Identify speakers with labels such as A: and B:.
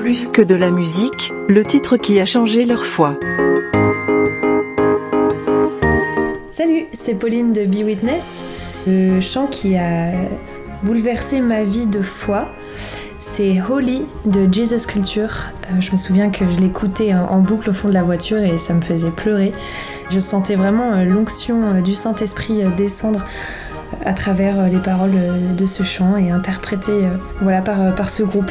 A: Plus que de la musique, le titre qui a changé leur foi.
B: Salut, c'est Pauline de Be Witness. Le chant qui a bouleversé ma vie de foi, c'est Holy de Jesus Culture. Euh, je me souviens que je l'écoutais en boucle au fond de la voiture et ça me faisait pleurer. Je sentais vraiment euh, l'onction euh, du Saint-Esprit descendre à travers les paroles de ce chant et interprété voilà, par ce groupe.